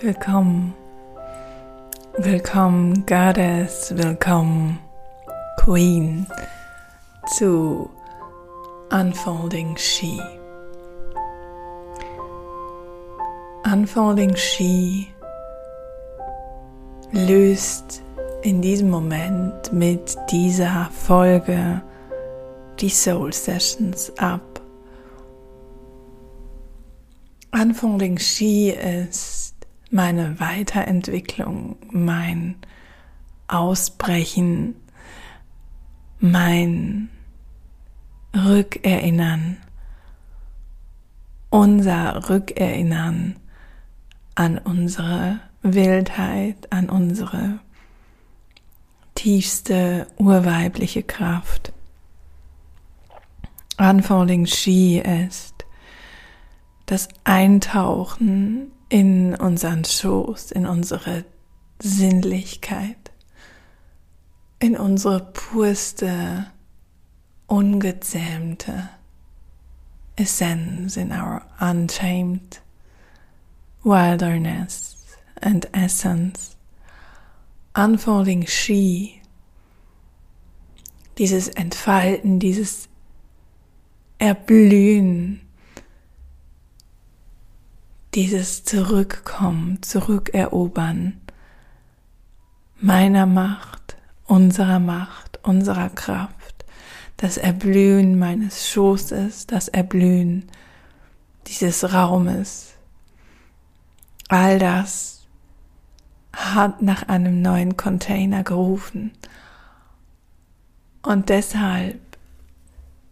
Willkommen. Willkommen, Goddess. Willkommen, Queen, zu Unfolding She. Unfolding She löst in diesem Moment mit dieser Folge die Soul Sessions ab. Unfolding She ist meine Weiterentwicklung, mein Ausbrechen, mein Rückerinnern, unser Rückerinnern an unsere Wildheit, an unsere tiefste urweibliche Kraft. Unfolding She ist das Eintauchen in unseren Schoß, in unsere Sinnlichkeit, in unsere purste, ungezähmte Essenz, in our untamed wilderness and essence, unfolding she, dieses Entfalten, dieses Erblühen, dieses Zurückkommen, Zurückerobern meiner Macht, unserer Macht, unserer Kraft, das Erblühen meines Schoßes, das Erblühen dieses Raumes, all das hat nach einem neuen Container gerufen. Und deshalb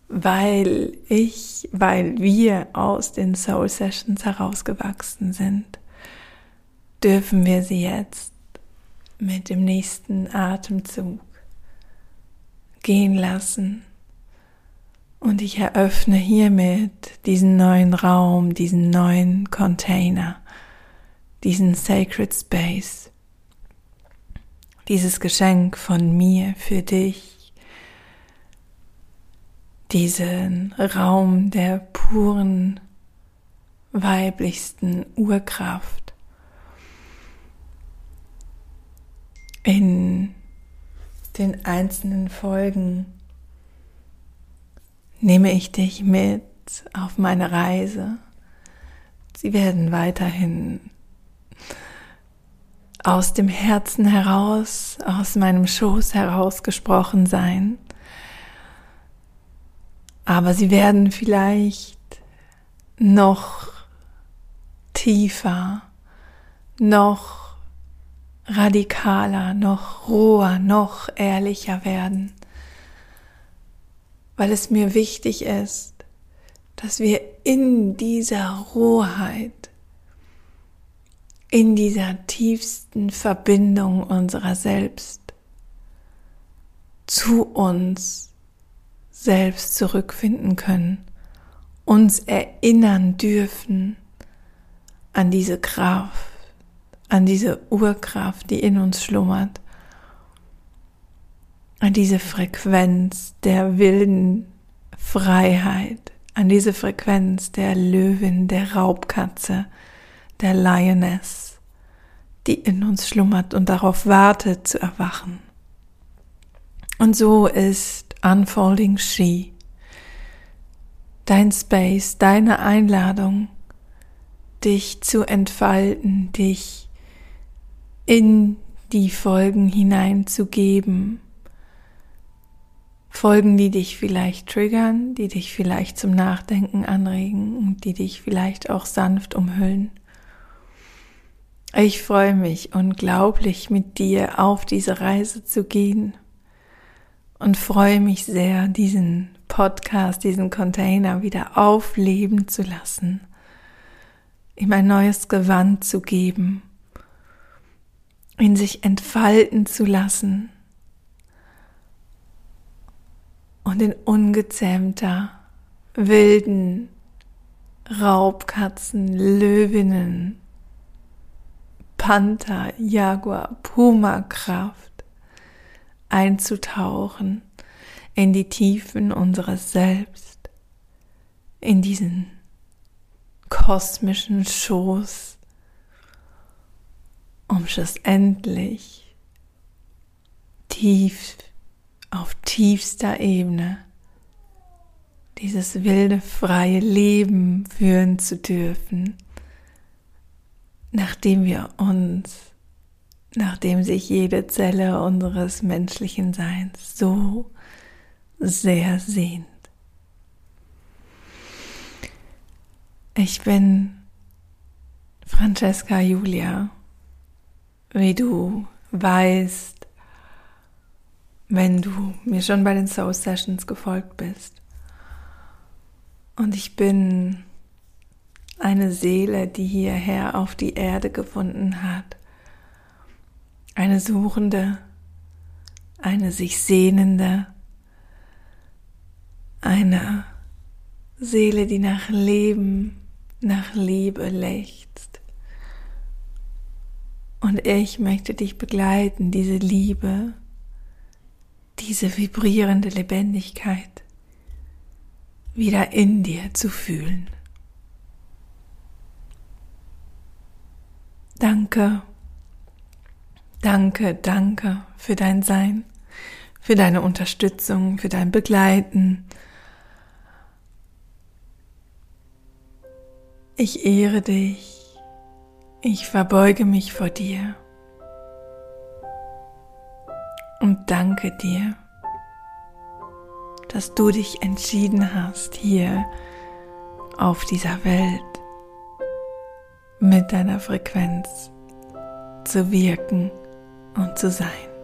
weil ich, weil wir aus den Soul Sessions herausgewachsen sind, dürfen wir sie jetzt mit dem nächsten Atemzug gehen lassen. Und ich eröffne hiermit diesen neuen Raum, diesen neuen Container, diesen Sacred Space, dieses Geschenk von mir für dich diesen Raum der puren, weiblichsten Urkraft in den einzelnen Folgen nehme ich dich mit auf meine Reise. Sie werden weiterhin aus dem Herzen heraus, aus meinem Schoß heraus gesprochen sein aber sie werden vielleicht noch tiefer, noch radikaler, noch roher, noch ehrlicher werden, weil es mir wichtig ist, dass wir in dieser Rohheit, in dieser tiefsten Verbindung unserer selbst zu uns selbst zurückfinden können, uns erinnern dürfen an diese Kraft, an diese Urkraft, die in uns schlummert, an diese Frequenz der wilden Freiheit, an diese Frequenz der Löwin, der Raubkatze, der Lioness, die in uns schlummert und darauf wartet zu erwachen. Und so ist Unfolding She. Dein Space, deine Einladung, dich zu entfalten, dich in die Folgen hineinzugeben. Folgen, die dich vielleicht triggern, die dich vielleicht zum Nachdenken anregen und die dich vielleicht auch sanft umhüllen. Ich freue mich unglaublich mit dir auf diese Reise zu gehen und freue mich sehr, diesen Podcast, diesen Container wieder aufleben zu lassen, ihm ein neues Gewand zu geben, ihn sich entfalten zu lassen und in ungezähmter, wilden Raubkatzen, Löwinnen, Panther, Jaguar, Puma Kraft einzutauchen in die Tiefen unseres Selbst, in diesen kosmischen Schoß um schlussendlich tief auf tiefster Ebene dieses wilde, freie Leben führen zu dürfen, nachdem wir uns, nachdem sich jede Zelle unseres menschlichen Seins so sehr sehnt. Ich bin Francesca Julia, wie du weißt, wenn du mir schon bei den Soul Sessions gefolgt bist. Und ich bin eine Seele, die hierher auf die Erde gefunden hat. Eine Suchende, eine sich Sehnende, eine Seele, die nach Leben, nach Liebe lechzt. Und ich möchte dich begleiten, diese Liebe, diese vibrierende Lebendigkeit wieder in dir zu fühlen. Danke, danke, danke für dein Sein, für deine Unterstützung, für dein Begleiten. Ich ehre dich, ich verbeuge mich vor dir und danke dir dass du dich entschieden hast, hier auf dieser Welt mit deiner Frequenz zu wirken und zu sein.